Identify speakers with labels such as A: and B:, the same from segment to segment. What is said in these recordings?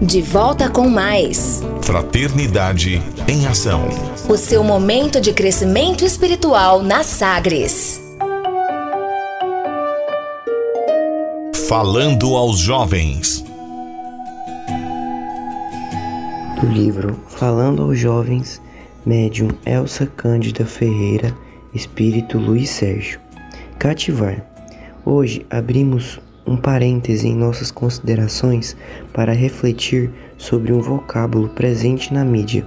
A: De volta com mais.
B: Fraternidade em Ação.
A: O seu momento de crescimento espiritual na Sagres.
B: Falando aos jovens.
C: Do livro Falando aos Jovens, médium Elsa Cândida Ferreira, espírito Luiz Sérgio. Cativar. Hoje abrimos um parêntese em nossas considerações para refletir sobre um vocábulo presente na mídia,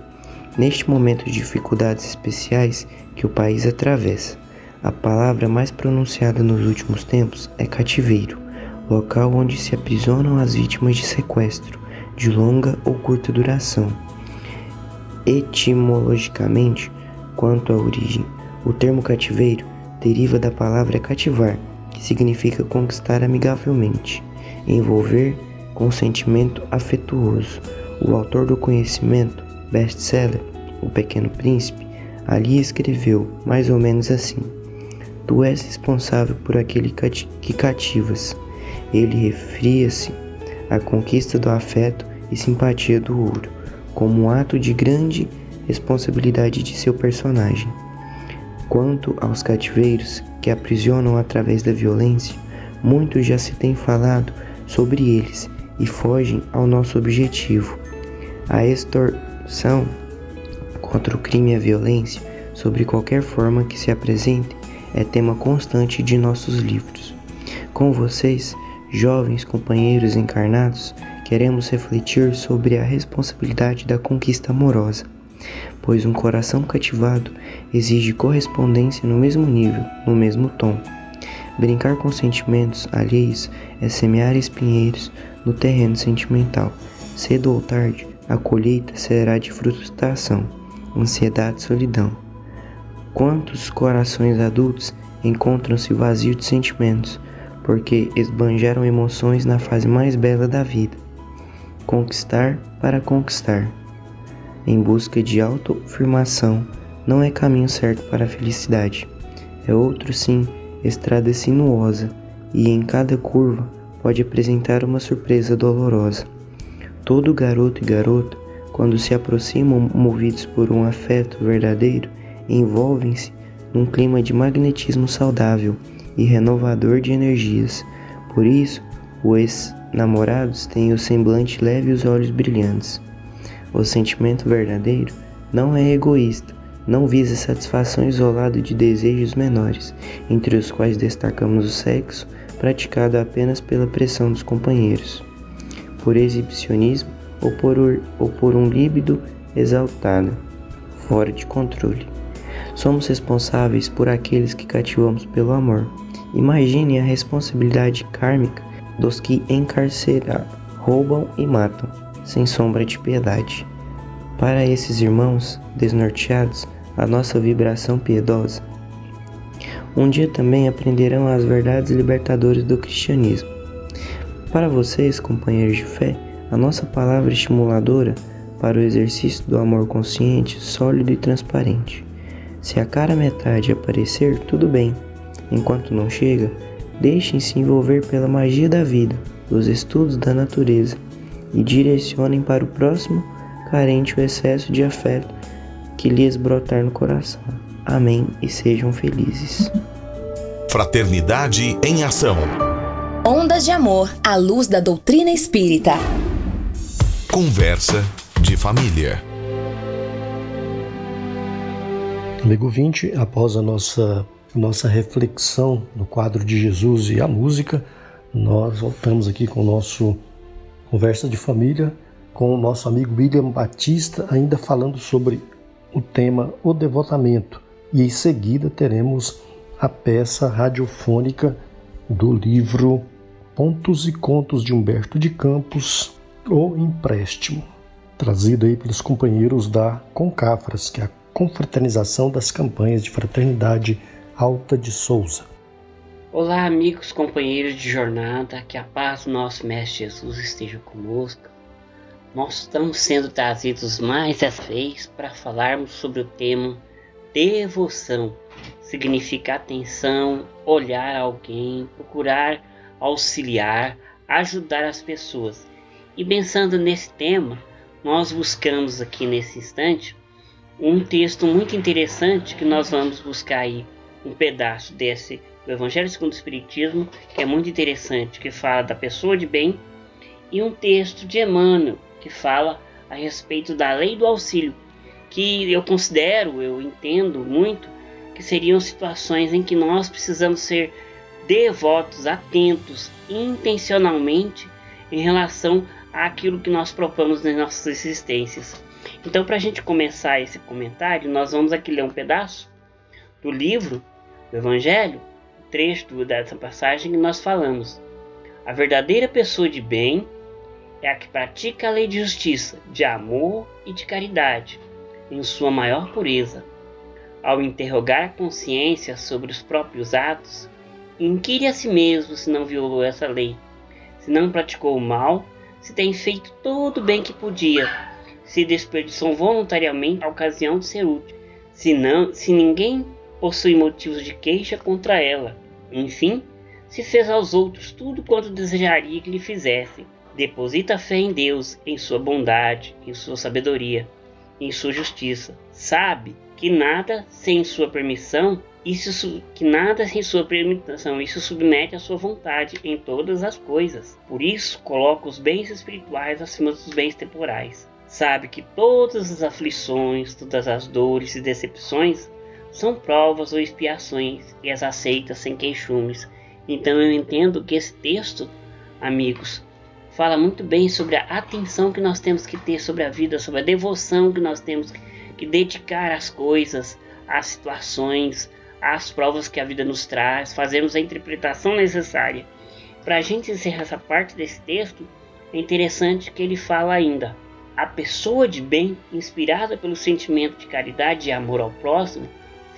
C: neste momento de dificuldades especiais que o país atravessa. A palavra mais pronunciada nos últimos tempos é cativeiro, local onde se aprisionam as vítimas de sequestro, de longa ou curta duração. Etimologicamente, quanto à origem, o termo cativeiro deriva da palavra cativar, que significa conquistar amigavelmente, envolver com sentimento afetuoso. O autor do conhecimento, best-seller, O Pequeno Príncipe, ali escreveu mais ou menos assim: Tu és responsável por aquele que cativas. Ele referia-se à conquista do afeto e simpatia do ouro, como um ato de grande responsabilidade de seu personagem. Quanto aos cativeiros que aprisionam através da violência, muito já se tem falado sobre eles e fogem ao nosso objetivo. A extorsão contra o crime e a violência, sobre qualquer forma que se apresente, é tema constante de nossos livros. Com vocês, jovens companheiros encarnados, queremos refletir sobre a responsabilidade da conquista amorosa pois um coração cativado exige correspondência no mesmo nível, no mesmo tom. Brincar com sentimentos alheios é semear espinheiros no terreno sentimental. Cedo ou tarde, a colheita será de frustração, ansiedade e solidão. Quantos corações adultos encontram-se vazios de sentimentos, porque esbanjaram emoções na fase mais bela da vida? Conquistar para conquistar em busca de autoafirmação não é caminho certo para a felicidade. É outro sim, estrada sinuosa, e em cada curva pode apresentar uma surpresa dolorosa. Todo garoto e garota, quando se aproximam movidos por um afeto verdadeiro, envolvem-se num clima de magnetismo saudável e renovador de energias. Por isso, os namorados têm o semblante leve e os olhos brilhantes. O sentimento verdadeiro não é egoísta, não visa satisfação isolada de desejos menores, entre os quais destacamos o sexo, praticado apenas pela pressão dos companheiros, por exibicionismo ou por, ou por um líbido exaltado, fora de controle. Somos responsáveis por aqueles que cativamos pelo amor. Imagine a responsabilidade kármica dos que encarceram, roubam e matam sem sombra de piedade. Para esses irmãos desnorteados, a nossa vibração piedosa. Um dia também aprenderão as verdades libertadoras do cristianismo. Para vocês, companheiros de fé, a nossa palavra estimuladora para o exercício do amor consciente, sólido e transparente. Se a cara metade aparecer, tudo bem. Enquanto não chega, deixem-se envolver pela magia da vida, dos estudos da natureza e direcionem para o próximo carente o excesso de afeto que lhes brotar no coração. Amém e sejam felizes.
B: Fraternidade em Ação.
A: Ondas de Amor à luz da doutrina espírita.
B: Conversa de família.
D: Amigo 20, após a nossa, nossa reflexão no quadro de Jesus e a música, nós voltamos aqui com o nosso Conversa de família com o nosso amigo William Batista, ainda falando sobre o tema O Devotamento. E em seguida teremos a peça radiofônica do livro Pontos e Contos de Humberto de Campos, O Empréstimo, trazido aí pelos companheiros da Concafras, que é a Confraternização das Campanhas de Fraternidade Alta de Souza.
E: Olá, amigos, companheiros de jornada, que a paz do nosso Mestre Jesus esteja conosco. Nós estamos sendo trazidos mais essa vez para falarmos sobre o tema devoção. Significa atenção, olhar alguém, procurar auxiliar, ajudar as pessoas. E pensando nesse tema, nós buscamos aqui nesse instante um texto muito interessante que nós vamos buscar aí um pedaço desse do Evangelho segundo o Espiritismo, que é muito interessante, que fala da pessoa de bem, e um texto de Emmanuel, que fala a respeito da lei do auxílio, que eu considero, eu entendo muito, que seriam situações em que nós precisamos ser devotos, atentos, intencionalmente em relação àquilo que nós propomos nas nossas existências. Então, para a gente começar esse comentário, nós vamos aqui ler um pedaço do livro do Evangelho, trecho dessa passagem que nós falamos. A verdadeira pessoa de bem é a que pratica a lei de justiça, de amor e de caridade, em sua maior pureza. Ao interrogar a consciência sobre os próprios atos, inquire a si mesmo se não violou essa lei, se não praticou o mal, se tem feito todo o bem que podia, se desperdiçou voluntariamente a ocasião de ser útil, se, não, se ninguém possui motivos de queixa contra ela. Enfim, se fez aos outros tudo quanto desejaria que lhe fizessem. Deposita fé em Deus, em sua bondade, em sua sabedoria, em sua justiça. Sabe que nada sem sua permissão, isso que nada sem sua permissão, isso submete à sua vontade em todas as coisas. Por isso, coloca os bens espirituais acima dos bens temporais. Sabe que todas as aflições, todas as dores e decepções são provas ou expiações e as aceita sem queixumes. Então eu entendo que esse texto, amigos, fala muito bem sobre a atenção que nós temos que ter sobre a vida, sobre a devoção que nós temos que dedicar às coisas, às situações, às provas que a vida nos traz, fazemos a interpretação necessária. Para a gente encerrar essa parte desse texto, é interessante que ele fala ainda: a pessoa de bem, inspirada pelo sentimento de caridade e amor ao próximo,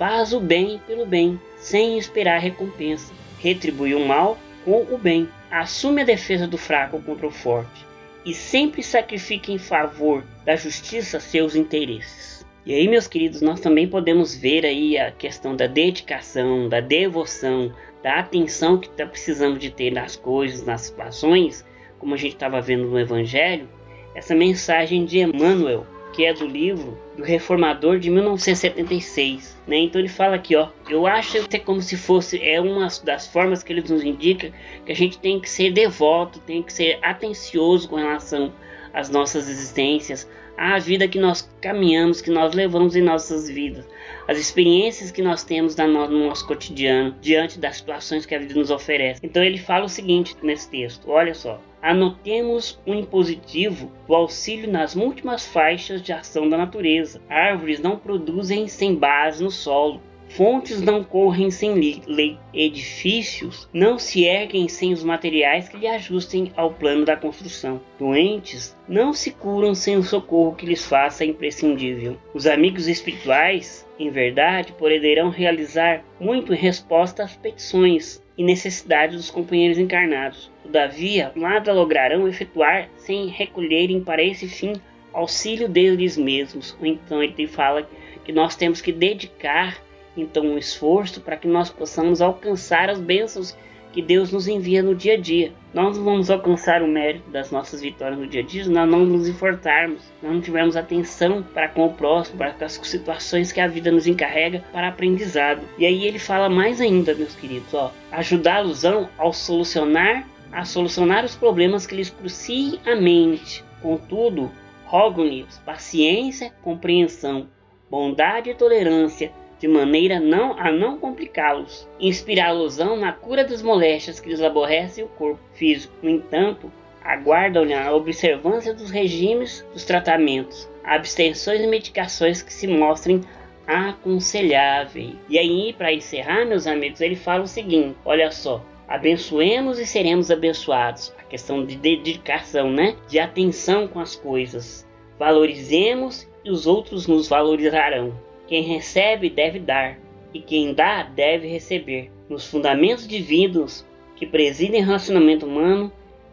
E: Faz o bem pelo bem, sem esperar recompensa. Retribui o mal com o bem. Assume a defesa do fraco contra o forte. E sempre sacrifica em favor da justiça seus interesses. E aí, meus queridos, nós também podemos ver aí a questão da dedicação, da devoção, da atenção que está precisando de ter nas coisas, nas situações, como a gente estava vendo no Evangelho, essa mensagem de Emmanuel, que é do livro do Reformador de 1976. Né? Então ele fala aqui, ó, eu acho que é como se fosse é uma das formas que ele nos indica que a gente tem que ser devoto, tem que ser atencioso com relação às nossas existências, à vida que nós caminhamos, que nós levamos em nossas vidas, as experiências que nós temos no nosso cotidiano, diante das situações que a vida nos oferece. Então ele fala o seguinte nesse texto, olha só. Anotemos um impositivo do auxílio nas múltiplas faixas de ação da natureza. Árvores não produzem sem base no solo. Fontes não correm sem lei. Edifícios não se erguem sem os materiais que lhe ajustem ao plano da construção. Doentes não se curam sem o socorro que lhes faça imprescindível. Os amigos espirituais, em verdade, poderão realizar muito em resposta às petições e necessidades dos companheiros encarnados. Todavia, nada lograrão efetuar sem recolherem para esse fim auxílio deles mesmos. Então ele fala que nós temos que dedicar então um esforço para que nós possamos alcançar as bênçãos que Deus nos envia no dia a dia. Nós não vamos alcançar o mérito das nossas vitórias no dia a dia se nós não nos esforçarmos, não tivermos atenção para com o próximo, para com as situações que a vida nos encarrega para aprendizado. E aí ele fala mais ainda, meus queridos, ó, ajudá-los ao solucionar, a solucionar os problemas que lhes cruciem a mente. Contudo, rogo-lhes paciência, compreensão, bondade e tolerância de maneira não a não complicá-los, inspirá-los na cura das moléstias que lhes aborrecem o corpo físico. No entanto, aguardam a observância dos regimes dos tratamentos, abstenções e medicações que se mostrem aconselháveis. E aí, para encerrar, meus amigos, ele fala o seguinte: olha só. Abençoemos e seremos abençoados. A questão de dedicação, né? De atenção com as coisas. Valorizemos e os outros nos valorizarão. Quem recebe deve dar, e quem dá deve receber. Nos fundamentos divinos que presidem o relacionamento humano,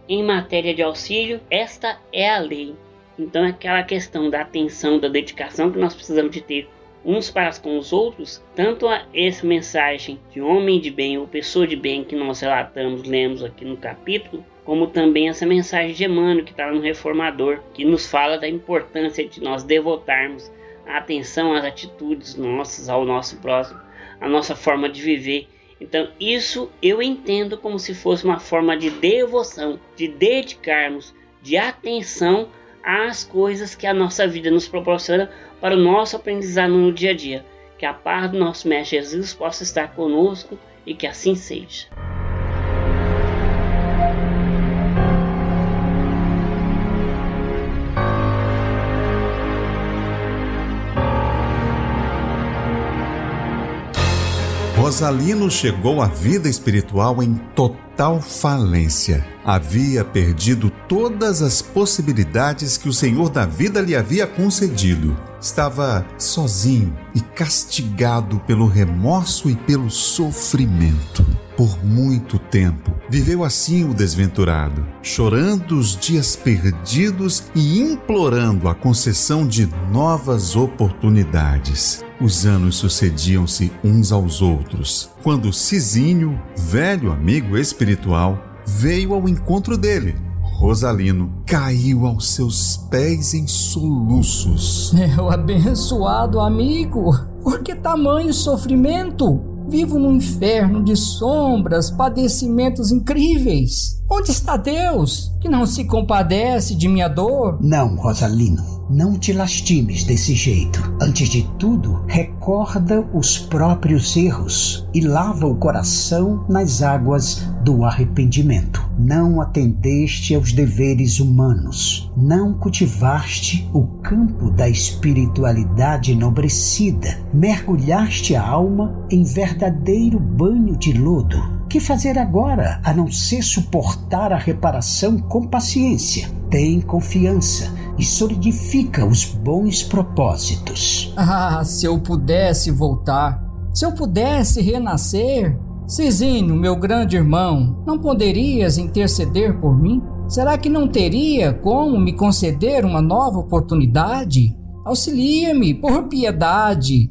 E: em matéria de auxílio, esta é a lei. Então é aquela questão da atenção, da dedicação que nós precisamos de ter uns para com os outros, tanto a essa mensagem de homem de bem ou pessoa de bem que nós relatamos, lemos aqui no capítulo, como também essa mensagem de Emmanuel que está no Reformador, que nos fala da importância de nós devotarmos a atenção às atitudes nossas, ao nosso próximo, à nossa forma de viver. Então, isso eu entendo como se fosse uma forma de devoção, de dedicarmos, de atenção às coisas que a nossa vida nos proporciona para o nosso aprendizado no dia a dia. Que a paz do nosso Mestre Jesus possa estar conosco e que assim seja.
F: Rosalino chegou à vida espiritual em total falência. Havia perdido todas as possibilidades que o Senhor da vida lhe havia concedido. Estava sozinho e castigado pelo remorso e pelo sofrimento. Por muito tempo viveu assim o desventurado, chorando os dias perdidos e implorando a concessão de novas oportunidades. Os anos sucediam-se uns aos outros, quando Cizinho, velho amigo espiritual, veio ao encontro dele. Rosalino caiu aos seus pés em soluços.
G: Meu abençoado amigo, por que tamanho sofrimento? Vivo num inferno de sombras, padecimentos incríveis. Onde está Deus, que não se compadece de minha dor?
H: Não, Rosalino, não te lastimes desse jeito. Antes de tudo, recorda os próprios erros e lava o coração nas águas do arrependimento. Não atendeste aos deveres humanos, não cultivaste o campo da espiritualidade enobrecida, mergulhaste a alma em verdadeiro banho de lodo que fazer agora a não ser suportar a reparação com paciência? Tem confiança e solidifica os bons propósitos.
G: Ah, se eu pudesse voltar, se eu pudesse renascer. Cizinho, meu grande irmão, não poderias interceder por mim? Será que não teria como me conceder uma nova oportunidade? Auxilia-me, por piedade.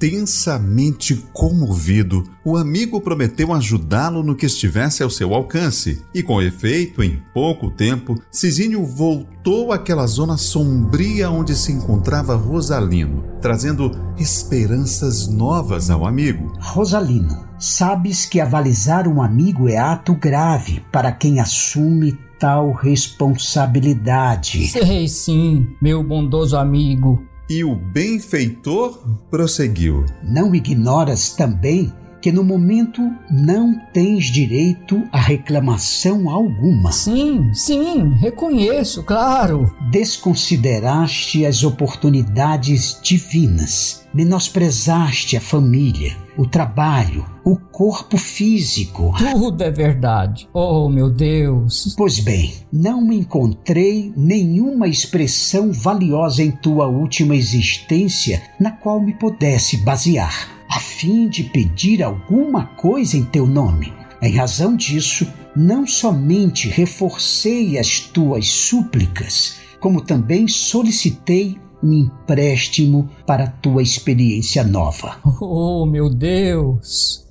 F: Intensamente comovido, o amigo prometeu ajudá-lo no que estivesse ao seu alcance, e com efeito, em pouco tempo, Cizinho voltou àquela zona sombria onde se encontrava Rosalino, trazendo esperanças novas ao amigo.
H: Rosalino, sabes que avalizar um amigo é ato grave para quem assume tal responsabilidade.
G: Sei sim, meu bondoso amigo.
F: E o benfeitor prosseguiu:
H: Não ignoras também que no momento não tens direito a reclamação alguma.
G: Sim, sim, reconheço, claro.
H: Desconsideraste as oportunidades divinas, menosprezaste a família, o trabalho, o corpo físico.
G: Tudo é verdade. Oh, meu Deus.
H: Pois bem, não encontrei nenhuma expressão valiosa em tua última existência na qual me pudesse basear a fim de pedir alguma coisa em teu nome. Em razão disso, não somente reforcei as tuas súplicas, como também solicitei um empréstimo para a tua experiência nova.
G: Oh, meu Deus!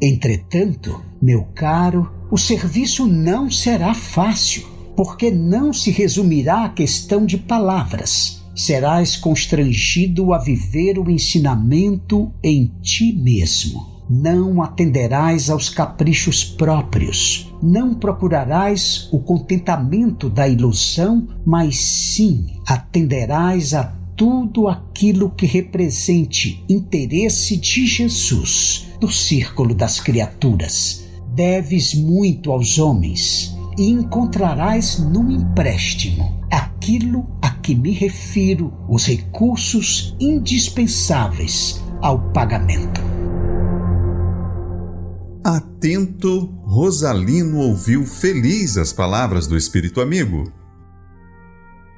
H: Entretanto, meu caro, o serviço não será fácil porque não se resumirá a questão de palavras. Serás constrangido a viver o ensinamento em ti mesmo. Não atenderás aos caprichos próprios. Não procurarás o contentamento da ilusão, mas sim atenderás a tudo aquilo que represente interesse de Jesus no círculo das criaturas. Deves muito aos homens e encontrarás no empréstimo aquilo a que me refiro, os recursos indispensáveis ao pagamento.
F: Atento, Rosalino ouviu feliz as palavras do espírito amigo.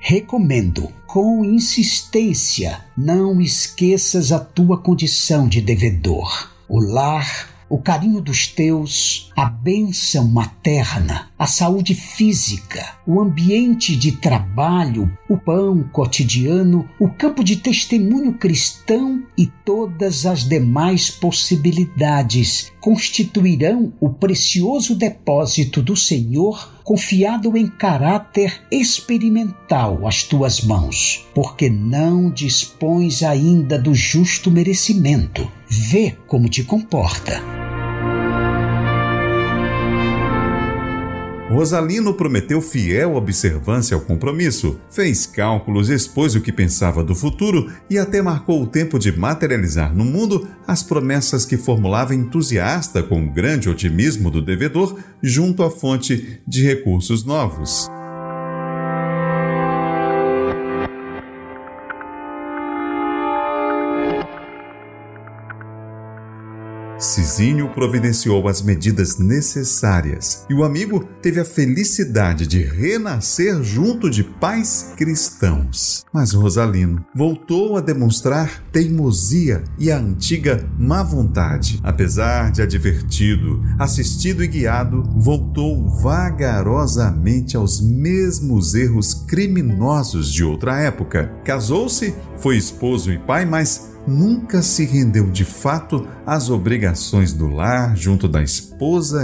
H: Recomendo, com insistência, não esqueças a tua condição de devedor. O lar o carinho dos teus, a bênção materna, a saúde física, o ambiente de trabalho, o pão cotidiano, o campo de testemunho cristão e todas as demais possibilidades constituirão o precioso depósito do Senhor confiado em caráter experimental às tuas mãos, porque não dispões ainda do justo merecimento. Vê como te comporta.
F: Rosalino prometeu fiel observância ao compromisso, fez cálculos, expôs o que pensava do futuro e até marcou o tempo de materializar no mundo as promessas que formulava entusiasta com o grande otimismo do devedor junto à fonte de recursos novos. Cizinho providenciou as medidas necessárias e o amigo teve a felicidade de renascer junto de pais cristãos. Mas Rosalino voltou a demonstrar teimosia e a antiga má vontade. Apesar de advertido, assistido e guiado, voltou vagarosamente aos mesmos erros criminosos de outra época. Casou-se, foi esposo e pai, mas nunca se rendeu de fato às obrigações do lar junto da esposa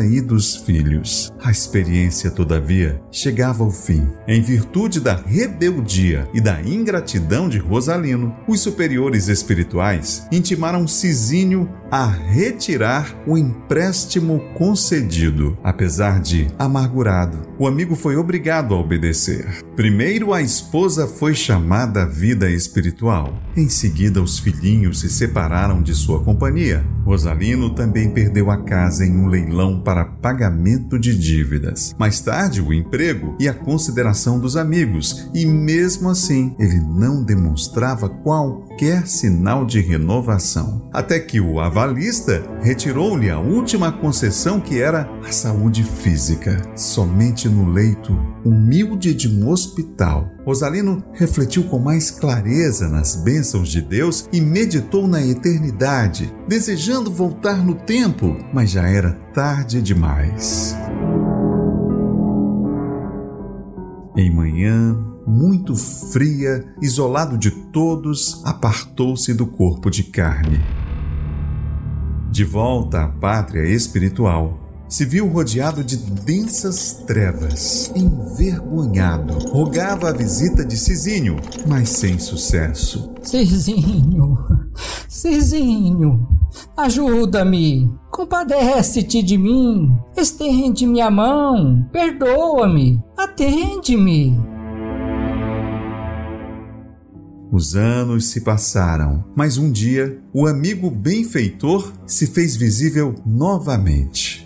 F: e dos filhos. A experiência, todavia, chegava ao fim. Em virtude da rebeldia e da ingratidão de Rosalino, os superiores espirituais intimaram Cisínio a retirar o empréstimo concedido. Apesar de amargurado, o amigo foi obrigado a obedecer. Primeiro, a esposa foi chamada à vida espiritual. Em seguida, os filhinhos se separaram de sua companhia. Rosalino também perdeu a casa em um leilão para pagamento de dívidas. Mais tarde, o emprego e a consideração dos amigos, e mesmo assim, ele não demonstrava qualquer sinal de renovação. Até que o avalista retirou-lhe a última concessão que era a saúde física. Somente no leito humilde de um hospital, Rosalino refletiu com mais clareza nas bênçãos de Deus e meditou na eternidade, desejando voltar no tempo, mas já era tarde demais. Em manhã, muito fria, isolado de todos, apartou-se do corpo de carne. De volta à pátria espiritual, se viu rodeado de densas trevas. Envergonhado, rogava a visita de Cizinho, mas sem sucesso.
G: Cizinho, Cizinho, ajuda-me, compadece-te de mim, estende-me a mão, perdoa-me, atende-me.
F: Os anos se passaram, mas um dia o amigo benfeitor se fez visível novamente.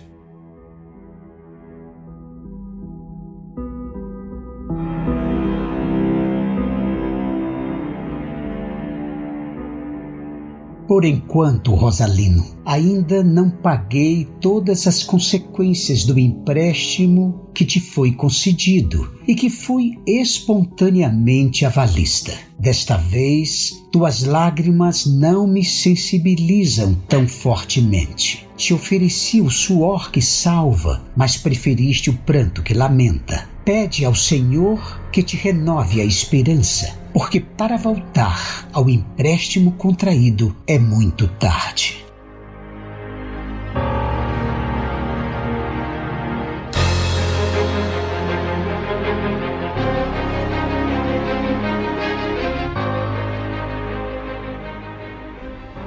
H: Por enquanto, Rosalino, ainda não paguei todas as consequências do empréstimo que te foi concedido e que fui espontaneamente avalista. Desta vez, tuas lágrimas não me sensibilizam tão fortemente. Te ofereci o suor que salva, mas preferiste o pranto que lamenta. Pede ao Senhor que te renove a esperança porque para voltar ao empréstimo contraído é muito tarde.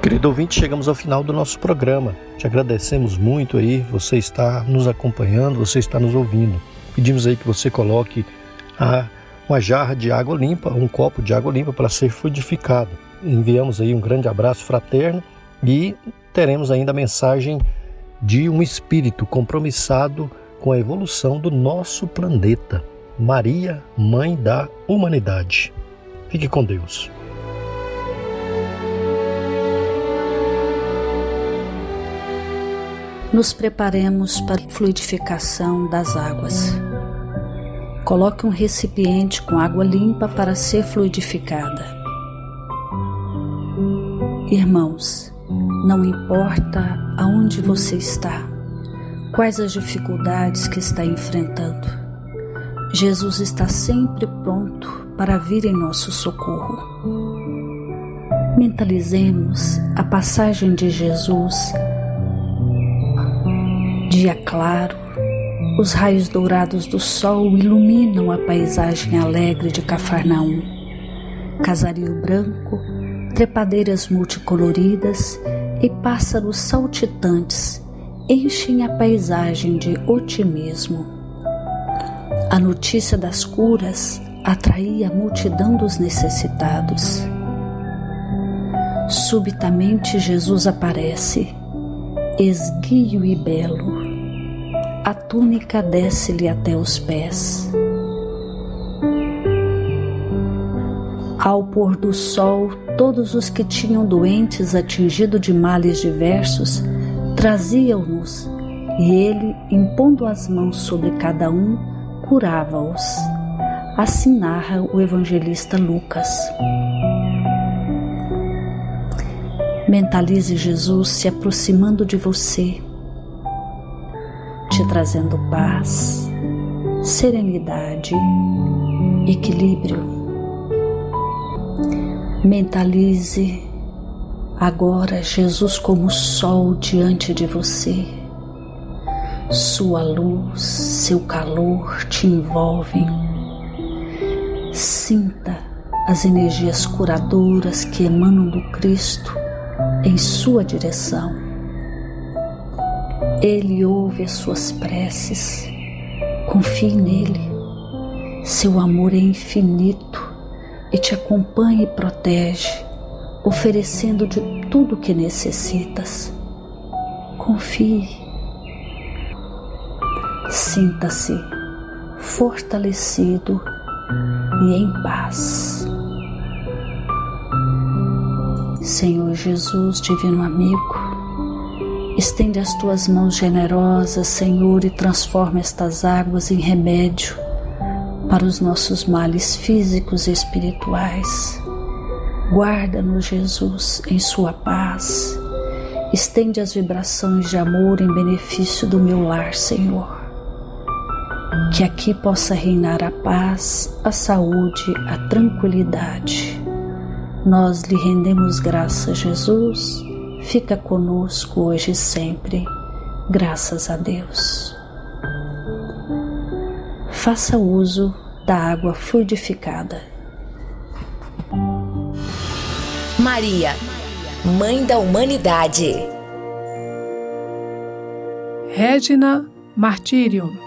D: Querido ouvinte, chegamos ao final do nosso programa. Te agradecemos muito aí, você está nos acompanhando, você está nos ouvindo. Pedimos aí que você coloque a uma jarra de água limpa, um copo de água limpa para ser fluidificado. Enviamos aí um grande abraço fraterno e teremos ainda a mensagem de um espírito compromissado com a evolução do nosso planeta. Maria, Mãe da Humanidade. Fique com Deus.
I: Nos preparemos para a fluidificação das águas. Coloque um recipiente com água limpa para ser fluidificada. Irmãos, não importa aonde você está, Quais as dificuldades que está enfrentando? Jesus está sempre pronto para vir em nosso socorro. Mentalizemos a passagem de Jesus, dia claro, os raios dourados do sol iluminam a paisagem alegre de Cafarnaum. Casario branco, trepadeiras multicoloridas e pássaros saltitantes enchem a paisagem de otimismo. A notícia das curas atraía a multidão dos necessitados. Subitamente Jesus aparece, esguio e belo. A túnica desce-lhe até os pés. Ao pôr do sol, todos os que tinham doentes atingido de males diversos traziam-nos, e ele, impondo as mãos sobre cada um, curava-os. Assim narra o evangelista Lucas. Mentalize Jesus se aproximando de você, te trazendo paz, serenidade, equilíbrio. Mentalize Agora, Jesus, como sol diante de você, sua luz, seu calor te envolvem. Sinta as energias curadoras que emanam do Cristo em sua direção. Ele ouve as suas preces, confie nele. Seu amor é infinito e te acompanha e protege oferecendo de tudo que necessitas. Confie. Sinta-se fortalecido e em paz. Senhor Jesus, Divino Amigo, estende as tuas mãos generosas, Senhor, e transforma estas águas em remédio para os nossos males físicos e espirituais. Guarda-nos, Jesus, em Sua paz. Estende as vibrações de amor em benefício do meu lar, Senhor. Que aqui possa reinar a paz, a saúde, a tranquilidade. Nós lhe rendemos graças, Jesus. Fica conosco hoje e sempre. Graças a Deus. Faça uso da água fluidificada.
A: Maria, Mãe da Humanidade.
J: Regina Martírio.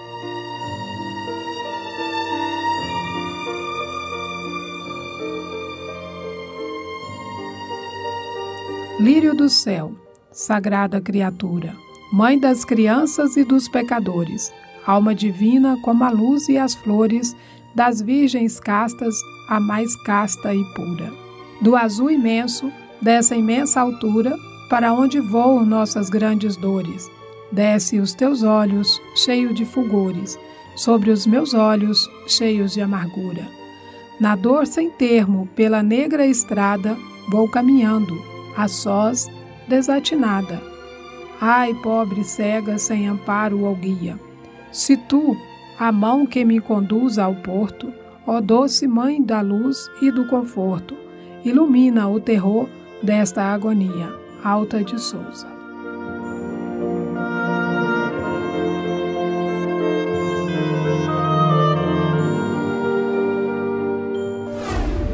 J: Lírio do céu, sagrada criatura, mãe das crianças e dos pecadores, alma divina como a luz e as flores, das virgens castas, a mais casta e pura do azul imenso, dessa imensa altura, para onde voam nossas grandes dores. Desce os teus olhos, cheio de fulgores, sobre os meus olhos, cheios de amargura. Na dor sem termo, pela negra estrada, vou caminhando, a sós, desatinada. Ai, pobre cega, sem amparo ou guia. Se tu, a mão que me conduz ao porto, ó doce mãe da luz e do conforto, ilumina o terror desta agonia. Alta de Souza.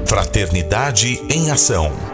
B: Fraternidade em Ação.